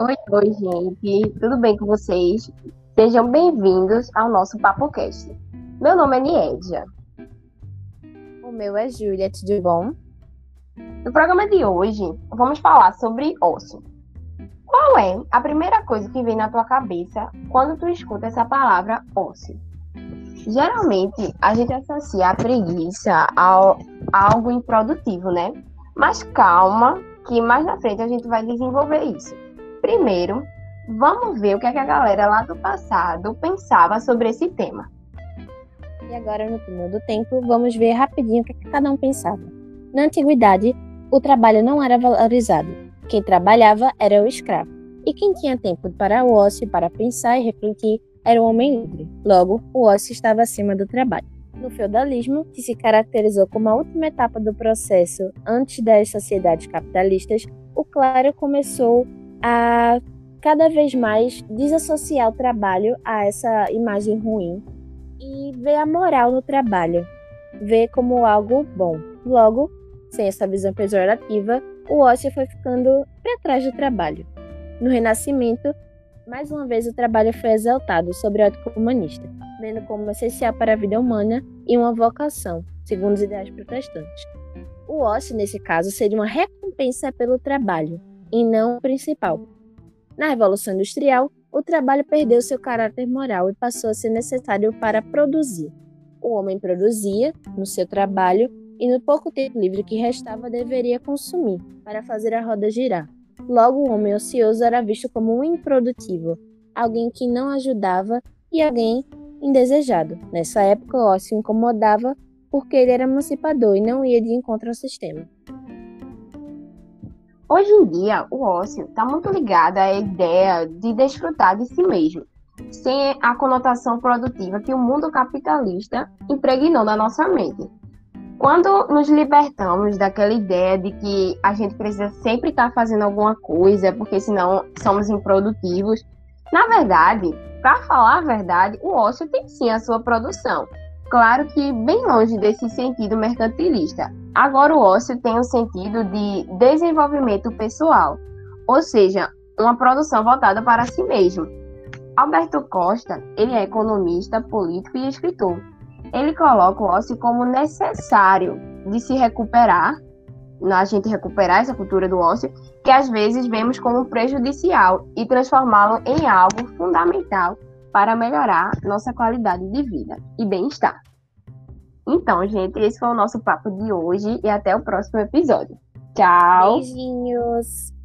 Oi, oi, gente. Tudo bem com vocês? Sejam bem-vindos ao nosso PapoCast. Meu nome é Niedja. O meu é Júlia, tudo bom? No programa de hoje, vamos falar sobre ócio. Qual é a primeira coisa que vem na tua cabeça quando tu escuta essa palavra ócio? Geralmente, a gente associa a preguiça ao, a algo improdutivo, né? Mas calma, que mais na frente a gente vai desenvolver isso. Primeiro, vamos ver o que, é que a galera lá do passado pensava sobre esse tema. E agora, no túnel do tempo, vamos ver rapidinho o que, é que cada um pensava. Na antiguidade, o trabalho não era valorizado. Quem trabalhava era o escravo. E quem tinha tempo para o ócio, para pensar e refletir, era o homem livre. Logo, o ócio estava acima do trabalho. No feudalismo, que se caracterizou como a última etapa do processo antes das sociedades capitalistas, o clero começou a cada vez mais desassociar o trabalho a essa imagem ruim e ver a moral no trabalho, ver como algo bom. Logo, sem essa visão pejorativa, o ócio foi ficando para trás do trabalho. No Renascimento, mais uma vez o trabalho foi exaltado sobre a ética humanista, vendo como essencial para a vida humana e uma vocação, segundo os ideais protestantes. O ócio, nesse caso, seria uma recompensa pelo trabalho, e não o principal. Na Revolução Industrial, o trabalho perdeu seu caráter moral e passou a ser necessário para produzir. O homem produzia, no seu trabalho, e no pouco tempo livre que restava deveria consumir, para fazer a roda girar. Logo, o homem ocioso era visto como um improdutivo, alguém que não ajudava e alguém indesejado. Nessa época, o ócio incomodava porque ele era emancipador e não ia de encontro ao sistema. Hoje em dia, o ócio está muito ligado à ideia de desfrutar de si mesmo, sem a conotação produtiva que o mundo capitalista impregnou na nossa mente. Quando nos libertamos daquela ideia de que a gente precisa sempre estar tá fazendo alguma coisa, porque senão somos improdutivos, na verdade, para falar a verdade, o ócio tem sim a sua produção. Claro que bem longe desse sentido mercantilista. Agora o ócio tem o sentido de desenvolvimento pessoal, ou seja, uma produção voltada para si mesmo. Alberto Costa, ele é economista, político e escritor. Ele coloca o ócio como necessário de se recuperar, a gente recuperar essa cultura do ócio, que às vezes vemos como prejudicial e transformá-lo em algo fundamental para melhorar nossa qualidade de vida e bem-estar. Então, gente, esse foi o nosso papo de hoje e até o próximo episódio. Tchau! Beijinhos!